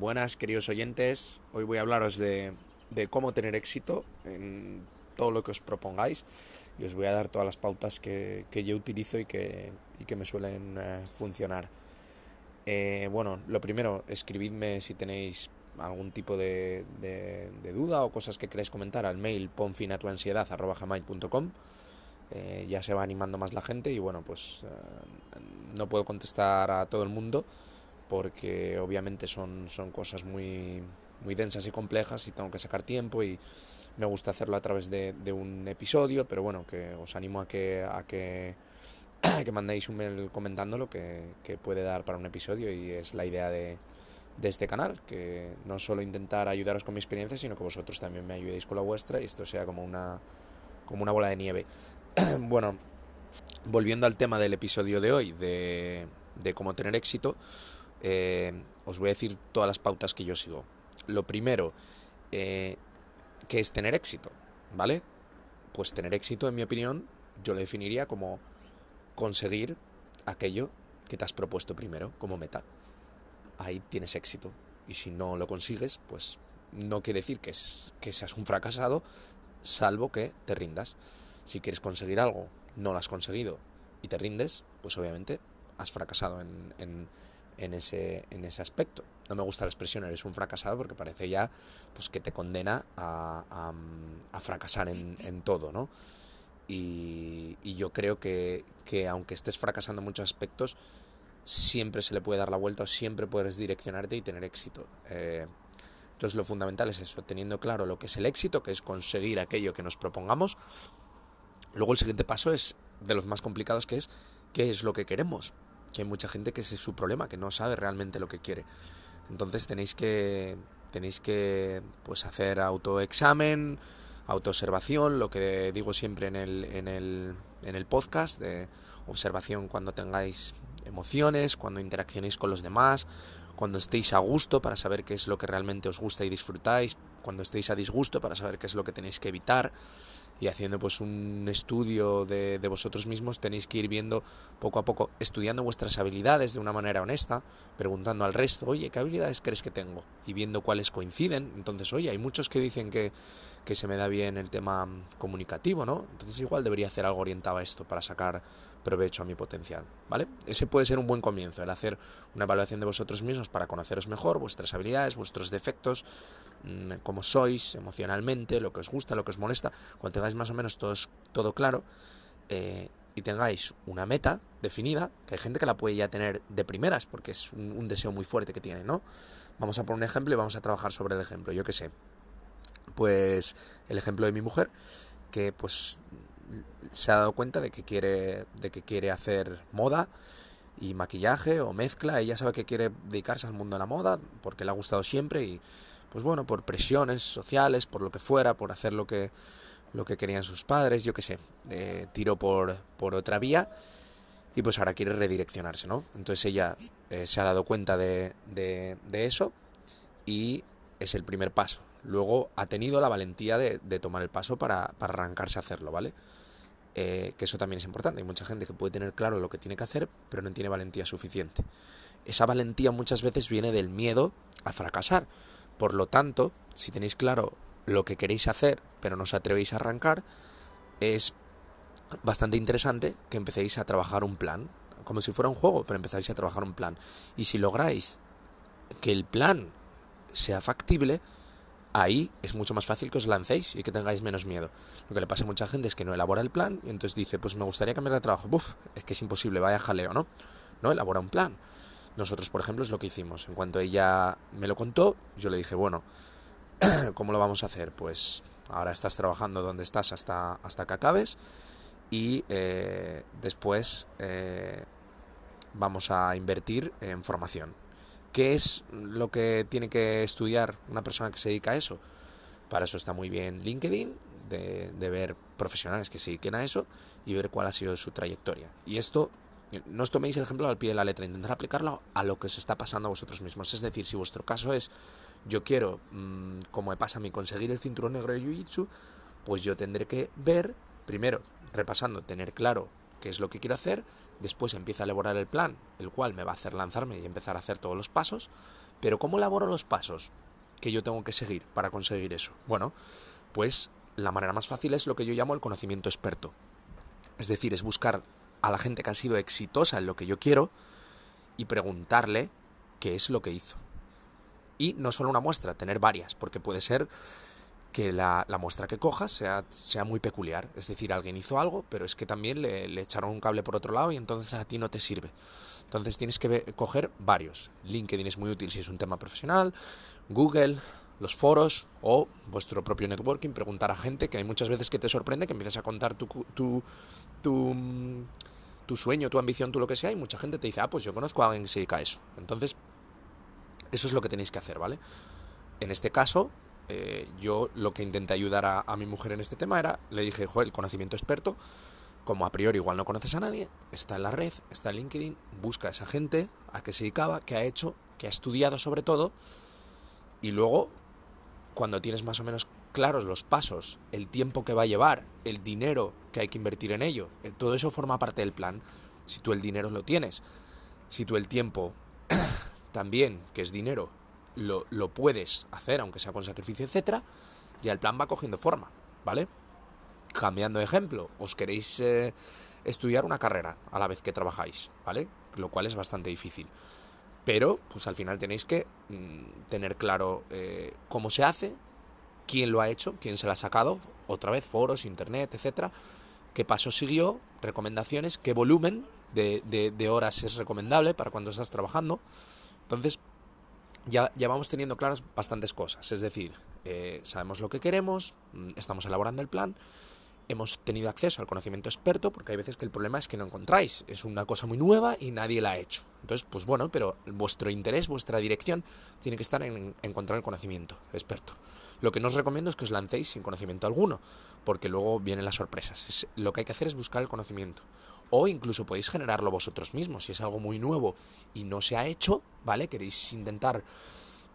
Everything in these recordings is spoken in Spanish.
Buenas, queridos oyentes. Hoy voy a hablaros de, cómo tener éxito en todo lo que os propongáis y os voy a dar todas las pautas que, yo utilizo y que, y que me suelen eh, funcionar. Eh, bueno, lo primero, escribidme si tenéis algún tipo de, duda o cosas que queréis comentar al mail ponfinatuansiedad.com. Eh, ya se va animando más la gente y bueno, pues eh, no puedo contestar a todo el mundo porque obviamente son, son cosas muy, muy densas y complejas y tengo que sacar tiempo y me gusta hacerlo a través de, de un episodio, pero bueno, que os animo a que, a que, a que mandéis un mail comentándolo que, que puede dar para un episodio y es la idea de, de este canal, que no solo intentar ayudaros con mi experiencia, sino que vosotros también me ayudéis con la vuestra y esto sea como una, como una bola de nieve. bueno, volviendo al tema del episodio de hoy, de, de cómo tener éxito, eh, os voy a decir todas las pautas que yo sigo. Lo primero, eh, ¿qué es tener éxito? ¿Vale? Pues tener éxito, en mi opinión, yo lo definiría como conseguir aquello que te has propuesto primero como meta. Ahí tienes éxito. Y si no lo consigues, pues no quiere decir que, que seas un fracasado, salvo que te rindas. Si quieres conseguir algo, no lo has conseguido y te rindes, pues obviamente has fracasado en, en, ese, en ese aspecto. No me gusta la expresión eres un fracasado porque parece ya pues que te condena a, a, a fracasar en, en, todo, ¿no? Y, y yo creo que, que, aunque estés fracasando en muchos aspectos, siempre se le puede dar la vuelta o siempre puedes direccionarte y tener éxito. Eh, entonces lo fundamental es eso, teniendo claro lo que es el éxito, que es conseguir aquello que nos propongamos. Luego el siguiente paso es de los más complicados, que es qué es lo que queremos. Que hay mucha gente que ese es su problema, que no sabe realmente lo que quiere. Entonces tenéis que tenéis que pues hacer autoexamen, autoobservación, lo que digo siempre en el, en el, en el podcast, de observación cuando tengáis emociones, cuando interaccionéis con los demás, cuando estéis a gusto para saber qué es lo que realmente os gusta y disfrutáis, cuando estéis a disgusto para saber qué es lo que tenéis que evitar y haciendo pues un estudio de, de, vosotros mismos tenéis que ir viendo poco a poco, estudiando vuestras habilidades de una manera honesta, preguntando al resto, oye, ¿qué habilidades crees que tengo? Y viendo cuáles coinciden. Entonces, oye, hay muchos que dicen que, que se me da bien el tema comunicativo, ¿no? Entonces igual debería hacer algo orientado a esto para sacar provecho a mi potencial, ¿vale? Ese puede ser un buen comienzo, el hacer una evaluación de vosotros mismos para conoceros mejor, vuestras habilidades, vuestros defectos, mmm, cómo sois emocionalmente, lo que os gusta, lo que os molesta, cuando tengáis más o menos todo, todo claro eh, y tengáis una meta definida, que hay gente que la puede ya tener de primeras, porque es un, un deseo muy fuerte que tiene, ¿no? Vamos a poner un ejemplo y vamos a trabajar sobre el ejemplo, yo qué sé, pues el ejemplo de mi mujer, que pues se ha dado cuenta de que quiere, de que quiere hacer moda y maquillaje o mezcla. Ella sabe que quiere dedicarse al mundo de la moda porque le ha gustado siempre y pues bueno, por presiones sociales, por lo que fuera, por hacer lo que, lo que querían sus padres, yo qué sé, eh, tiró por, por otra vía y pues ahora quiere redireccionarse, ¿no? Entonces ella eh, se ha dado cuenta de, de, de, eso y es el primer paso. Luego ha tenido la valentía de, tomar el paso para, para arrancarse a hacerlo, ¿vale? eh, que eso también es importante. Hay mucha gente que puede tener claro lo que tiene que hacer, pero no tiene valentía suficiente. Esa valentía muchas veces viene del miedo a fracasar. Por lo tanto, si tenéis claro lo que queréis hacer, pero no os atrevéis a arrancar, es bastante interesante que empecéis a trabajar un plan, como si fuera un juego, pero empezáis a trabajar un plan. Y si lográis que el plan sea factible, ahí es mucho más fácil que os lancéis y que tengáis menos miedo. Lo que le pasa a mucha gente es que no elabora el plan y entonces dice, pues me gustaría cambiar de trabajo. Uf, es que es imposible, vaya jaleo, ¿no? No elabora un plan. Nosotros, por ejemplo, es lo que hicimos. En cuanto ella me lo contó, yo le dije, bueno, ¿cómo lo vamos a hacer? Pues ahora estás trabajando donde estás hasta, hasta que acabes y eh, después eh, vamos a invertir en formación. ¿Qué es lo que tiene que estudiar una persona que se dedica a eso? Para eso está muy bien LinkedIn, de, ver profesionales que se dediquen a eso y ver cuál ha sido su trayectoria. Y esto, no os toméis el ejemplo al pie de la letra, intentar aplicarlo a lo que os está pasando a vosotros mismos. Es decir, si vuestro caso es, yo quiero, mmm, como me pasa a mí, conseguir el cinturón negro de Jiu-Jitsu, pues yo tendré que ver, primero, repasando, tener claro qué es lo que quiero hacer, después empieza a elaborar el plan, el cual me va a hacer lanzarme y empezar a hacer todos los pasos, Pero ¿cómo elaboro los pasos que yo tengo que seguir para conseguir eso? Bueno, pues la manera más fácil es lo que yo llamo el conocimiento experto. Es decir, es buscar a la gente que ha sido exitosa en lo que yo quiero y preguntarle qué es lo que hizo. Y no solo una muestra, tener varias, porque puede ser que la, muestra que cojas sea, muy peculiar. Es decir, alguien hizo algo, pero es que también le, echaron un cable por otro lado y entonces a ti no te sirve. Entonces tienes que coger varios. LinkedIn es muy útil si es un tema profesional, Google, los foros o vuestro propio networking, preguntar a gente, que hay muchas veces que te sorprende que empiezas a contar tu, tu, tu, tu sueño, tu ambición, tu lo que sea, y mucha gente te dice, ah, pues yo conozco a alguien que se dedica a eso. Entonces, eso es lo que tenéis que hacer, ¿vale? En este caso, eh, yo lo que intenté ayudar a, mi mujer en este tema era, le dije, joder, el conocimiento experto, como a priori igual no conoces a nadie, está en la red, está en LinkedIn, busca a esa gente, a qué se dedicaba, qué ha hecho, qué ha estudiado sobre todo, y luego, cuando tienes más o menos claros los pasos, el tiempo que va a llevar, el dinero que hay que invertir en ello, eh, todo eso forma parte del plan. Si tú el dinero lo tienes, si tú el tiempo también, que es dinero, lo, lo puedes hacer, aunque sea con sacrificio, etcétera, ya el plan va cogiendo forma, ¿vale? Cambiando de ejemplo, os queréis eh, estudiar una carrera a la vez que trabajáis, ¿vale? Lo cual es bastante difícil. Pero, pues al final tenéis que mm, tener claro eh, cómo se hace, quién lo ha hecho, quién se lo ha sacado, otra vez foros, internet, etcétera, qué paso siguió, recomendaciones, qué volumen de, de horas es recomendable para cuando estás trabajando. Entonces, ya, ya vamos teniendo claras bastantes cosas. Es decir, eh, sabemos lo que queremos, mm, estamos elaborando el plan, hemos tenido acceso al conocimiento experto, porque hay veces que el problema es que no encontráis, es una cosa muy nueva y nadie la ha hecho. Entonces, pues bueno, pero vuestro interés, vuestra dirección, tiene que estar en encontrar el conocimiento experto. Lo que no os recomiendo es que os lancéis sin conocimiento alguno, porque luego vienen las sorpresas. lo que hay que hacer es buscar el conocimiento o incluso podéis generarlo vosotros mismos. Si es algo muy nuevo y no se ha hecho, ¿vale? Queréis intentar,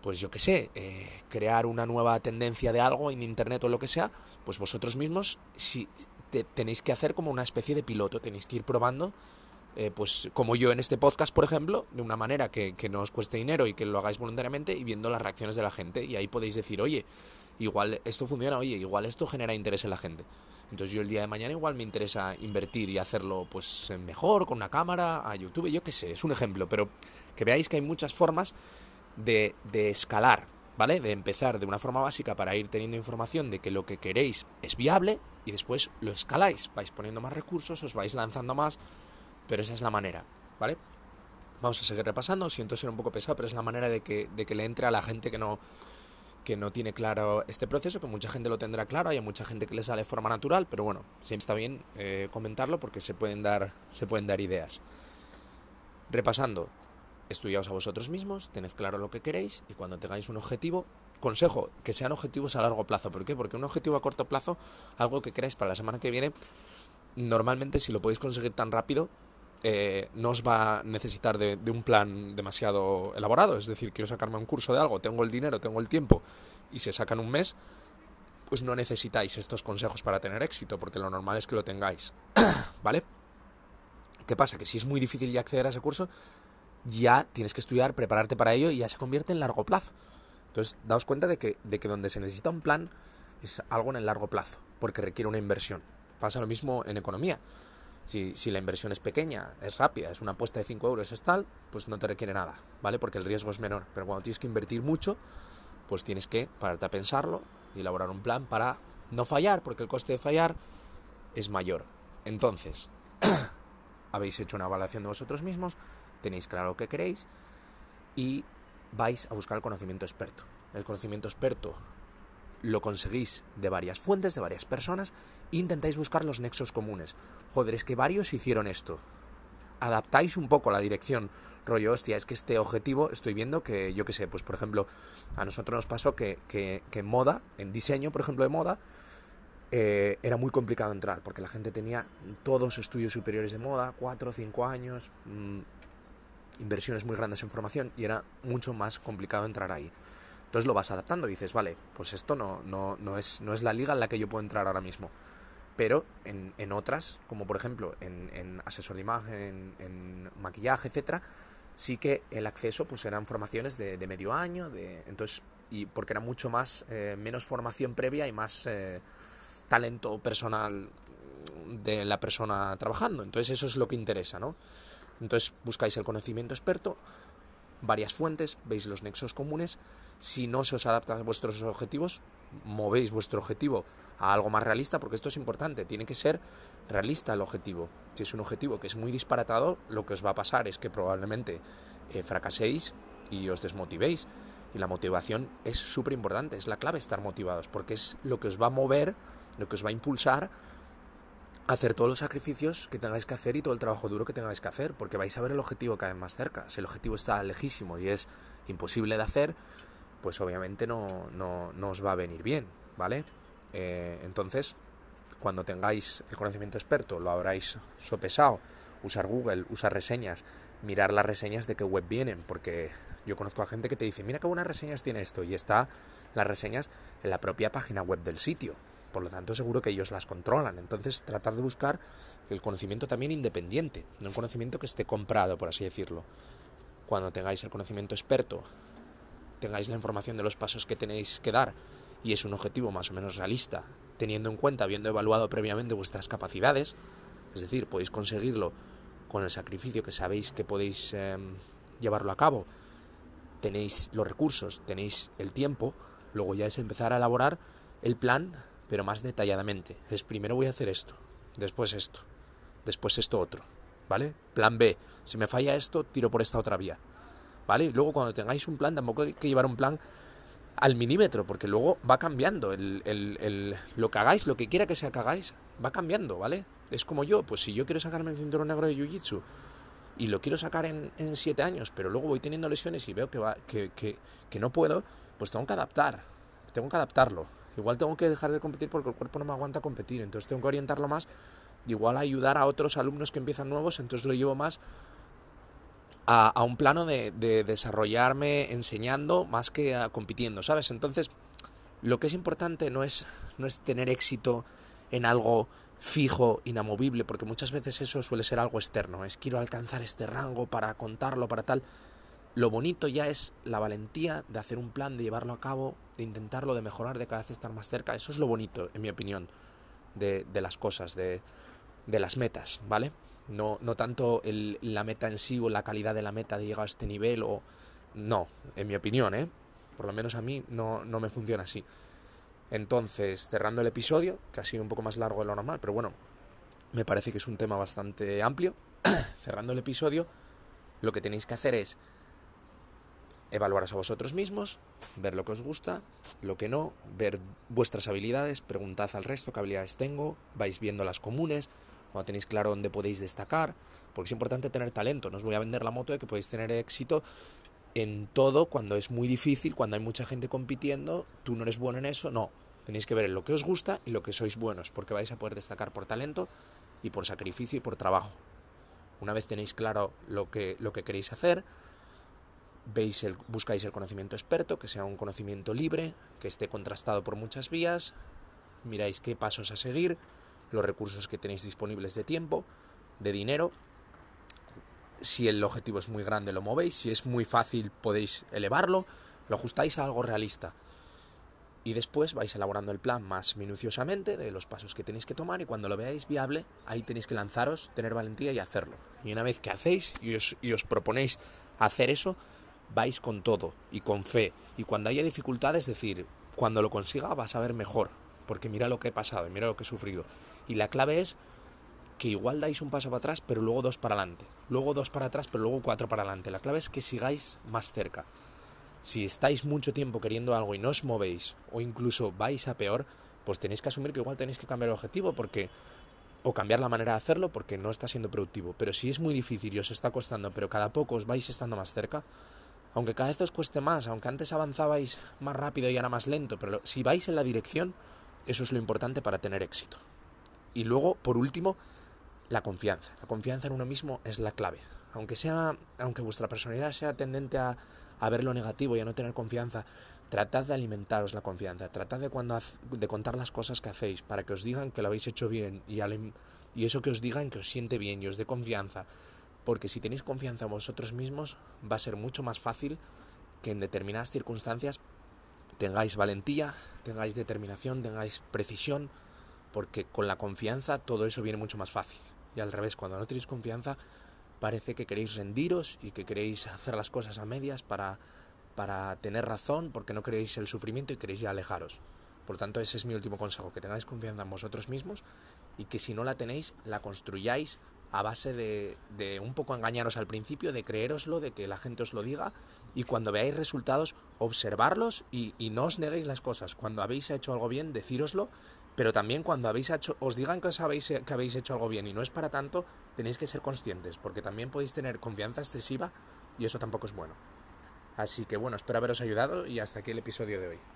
pues yo qué sé, eh, crear una nueva tendencia de algo en Internet o lo que sea, pues vosotros mismos si tenéis que hacer como una especie de piloto, tenéis que ir probando. Eh, pues como yo en este podcast, por ejemplo, de una manera que, que no os cueste dinero y que lo hagáis voluntariamente y viendo las reacciones de la gente. Y ahí podéis decir, oye, igual esto funciona, oye, igual esto genera interés en la gente. Entonces yo el día de mañana igual me interesa invertir y hacerlo pues mejor, con una cámara, a YouTube, yo qué sé, es un ejemplo, pero que veáis que hay muchas formas de, de escalar, ¿vale? De empezar de una forma básica para ir teniendo información de que lo que queréis es viable y después lo escaláis, vais poniendo más recursos, os vais lanzando más, pero esa es la manera, ¿vale? Vamos a seguir repasando, siento ser un poco pesado, pero es la manera de que, de que le entre a la gente que no, que no tiene claro este proceso, que mucha gente lo tendrá claro, hay mucha gente que le sale de forma natural, pero bueno, siempre está bien eh, comentarlo porque se pueden, dar, se pueden dar ideas. Repasando, estudiaos a vosotros mismos, tened claro lo que queréis y cuando tengáis un objetivo, consejo, que sean objetivos a largo plazo. ¿Por qué? Porque un objetivo a corto plazo, algo que queráis para la semana que viene, normalmente si lo podéis conseguir tan rápido, eh, no os va a necesitar de, un plan demasiado elaborado. Es decir, quiero sacarme un curso de algo, tengo el dinero, tengo el tiempo y se sacan un mes, pues no necesitáis estos consejos para tener éxito, porque lo normal es que lo tengáis. ¿Vale? ¿Qué pasa? Que si es muy difícil ya acceder a ese curso, ya tienes que estudiar, prepararte para ello y ya se convierte en largo plazo. Entonces, daos cuenta de que, de que donde se necesita un plan es algo en el largo plazo, porque requiere una inversión. Pasa lo mismo en economía. Si, si, la inversión es pequeña, es rápida, es una apuesta de 5 euros, es tal, pues no te requiere nada, ¿vale? Porque el riesgo es menor. Pero cuando tienes que invertir mucho, pues tienes que pararte a pensarlo y elaborar un plan para no fallar, porque el coste de fallar es mayor. Entonces, habéis hecho una evaluación de vosotros mismos, tenéis claro lo que queréis y vais a buscar el conocimiento experto. El conocimiento experto lo conseguís de varias fuentes, de varias personas, e intentáis buscar los nexos comunes. Joder, es que varios hicieron esto. Adaptáis un poco la dirección, rollo, hostia, es que este objetivo estoy viendo que, yo qué sé, pues por ejemplo, a nosotros nos pasó que, que, en moda, en diseño, por ejemplo, de moda, eh, era muy complicado entrar, porque la gente tenía todos estudios superiores de moda, cuatro o cinco años, mm, inversiones muy grandes en formación, y era mucho más complicado entrar ahí. Entonces lo vas adaptando y dices, vale, pues esto no, no, no, es, no es la liga en la que yo puedo entrar ahora mismo. Pero en, en otras, como por ejemplo en, asesor de imagen, en, maquillaje, etcétera, sí que el acceso pues eran formaciones de, medio año, de, entonces, y porque era mucho más, eh, menos formación previa y más eh, talento personal de la persona trabajando. Entonces eso es lo que interesa, ¿no? Entonces buscáis el conocimiento experto, varias fuentes, veis los nexos comunes, si no se os adapta a vuestros objetivos, movéis vuestro objetivo a algo más realista, porque esto es importante, tiene que ser realista el objetivo. Si es un objetivo que es muy disparatado, lo que os va a pasar es que probablemente eh, fracaséis y os desmotivéis. Y la motivación es súper importante, es la clave estar motivados, porque es lo que os va a mover, lo que os va a impulsar hacer todos los sacrificios que tengáis que hacer y todo el trabajo duro que tengáis que hacer, porque vais a ver el objetivo cada vez más cerca. Si el objetivo está lejísimo y es imposible de hacer, pues obviamente no, no, no os va a venir bien, ¿vale? Eh, entonces, cuando tengáis el conocimiento experto, lo habráis sopesado, usar Google, usar reseñas, mirar las reseñas de qué web vienen, porque yo conozco a gente que te dice, mira qué buenas reseñas tiene esto, y está las reseñas en la propia página web del sitio. Por lo tanto, seguro que ellos las controlan. Entonces, tratar de buscar el conocimiento también independiente, no un conocimiento que esté comprado, por así decirlo. Cuando tengáis el conocimiento experto, tengáis la información de los pasos que tenéis que dar y es un objetivo más o menos realista, teniendo en cuenta, habiendo evaluado previamente vuestras capacidades, es decir, podéis conseguirlo con el sacrificio que sabéis que podéis em, llevarlo a cabo, tenéis los recursos, tenéis el tiempo, luego ya es empezar a elaborar el plan, pero más detalladamente. Es primero voy a hacer esto, después esto, después esto otro, ¿vale? Plan B, si me falla esto, tiro por esta otra vía, ¿vale? Y luego cuando tengáis un plan, tampoco hay que llevar un plan al milímetro, porque luego va cambiando. El, el, lo que hagáis, lo que quiera que sea que hagáis, va cambiando, ¿vale? Es como yo, pues si yo quiero sacarme el cinturón negro de Jiu-Jitsu y lo quiero sacar en, siete años, pero luego voy teniendo lesiones y veo que, va, que, que, que no puedo, pues tengo que adaptar, tengo que adaptarlo. Igual tengo que dejar de competir porque el cuerpo no me aguanta competir, entonces tengo que orientarlo más, igual ayudar a otros alumnos que empiezan nuevos, entonces lo llevo más a, un plano de, desarrollarme enseñando más que compitiendo, ¿sabes? Entonces, lo que es importante no es, no es tener éxito en algo fijo, inamovible, porque muchas veces eso suele ser algo externo, es quiero alcanzar este rango para contarlo, para tal. Lo bonito ya es la valentía de hacer un plan, de llevarlo a cabo, de intentarlo, de mejorar, de cada vez estar más cerca. Eso es lo bonito, en mi opinión, de, de las cosas, de, de las metas, ¿vale? No, no tanto la meta en sí o la calidad de la meta de llegar a este nivel o... No, en mi opinión, ¿eh? Por lo menos a mí no, no me funciona así. Entonces, cerrando el episodio, que ha sido un poco más largo de lo normal, pero bueno, me parece que es un tema bastante amplio. cerrando el episodio, lo que tenéis que hacer es evaluaros a vosotros mismos, ver lo que os gusta, lo que no, ver vuestras habilidades, preguntad al resto qué habilidades tengo, vais viendo las comunes, cuando tenéis claro dónde podéis destacar, porque es importante tener talento, no os voy a vender la moto de que podéis tener éxito en todo cuando es muy difícil, cuando hay mucha gente compitiendo, tú no eres bueno en eso, no, tenéis que ver lo que os gusta y lo que sois buenos, porque vais a poder destacar por talento y por sacrificio y por trabajo. Una vez tenéis claro lo que, lo que queréis hacer, veis el, buscáis el conocimiento experto, que sea un conocimiento libre, que esté contrastado por muchas vías, miráis qué pasos a seguir, los recursos que tenéis disponibles de tiempo, de dinero. Si el objetivo es muy grande lo movéis, si es muy fácil podéis elevarlo, lo ajustáis a algo realista. Y después vais elaborando el plan más minuciosamente de los pasos que tenéis que tomar y cuando lo veáis viable, ahí tenéis que lanzaros, tener valentía y hacerlo. Y una vez que hacéis y os, y os proponéis hacer eso, vais con todo y con fe. Y cuando haya dificultades, decir, cuando lo consiga vas a ver mejor, porque mira lo que he pasado y mira lo que he sufrido. Y la clave es que igual dais un paso para atrás, pero luego dos para adelante. Luego dos para atrás, pero luego cuatro para adelante. La clave es que sigáis más cerca. Si estáis mucho tiempo queriendo algo y no os movéis, o incluso vais a peor, pues tenéis que asumir que igual tenéis que cambiar el objetivo porque o cambiar la manera de hacerlo porque no está siendo productivo. Pero si es muy difícil y os está costando, pero cada poco os vais estando más cerca, aunque cada vez os cueste más, aunque antes avanzabais más rápido y ahora más lento, pero si vais en la dirección, eso es lo importante para tener éxito. Y luego, por último, la confianza. La confianza en uno mismo es la clave. Aunque sea, aunque vuestra personalidad sea tendente a, ver lo negativo y a no tener confianza, tratad de alimentaros la confianza. Tratad de, cuando, de contar las cosas que hacéis para que os digan que lo habéis hecho bien y, y eso que os digan que os siente bien y os dé confianza. Porque si tenéis confianza en vosotros mismos va a ser mucho más fácil que en determinadas circunstancias tengáis valentía, tengáis determinación, tengáis precisión, porque con la confianza todo eso viene mucho más fácil. Y al revés, cuando no tenéis confianza, parece que queréis rendiros y que queréis hacer las cosas a medias para, para tener razón, porque no queréis el sufrimiento y queréis alejaros. Por tanto, ese es mi último consejo, que tengáis confianza en vosotros mismos y que si no la tenéis, la construyáis a base de, un poco engañaros al principio, de creéroslo, de que la gente os lo diga y cuando veáis resultados, observarlos y, y no os neguéis las cosas. Cuando habéis hecho algo bien, decíroslo pero también cuando habéis hecho, os digan que, os habéis, que habéis hecho algo bien y no es para tanto, tenéis que ser conscientes, porque también podéis tener confianza excesiva y eso tampoco es bueno. Así que bueno, espero haberos ayudado y hasta aquí el episodio de hoy.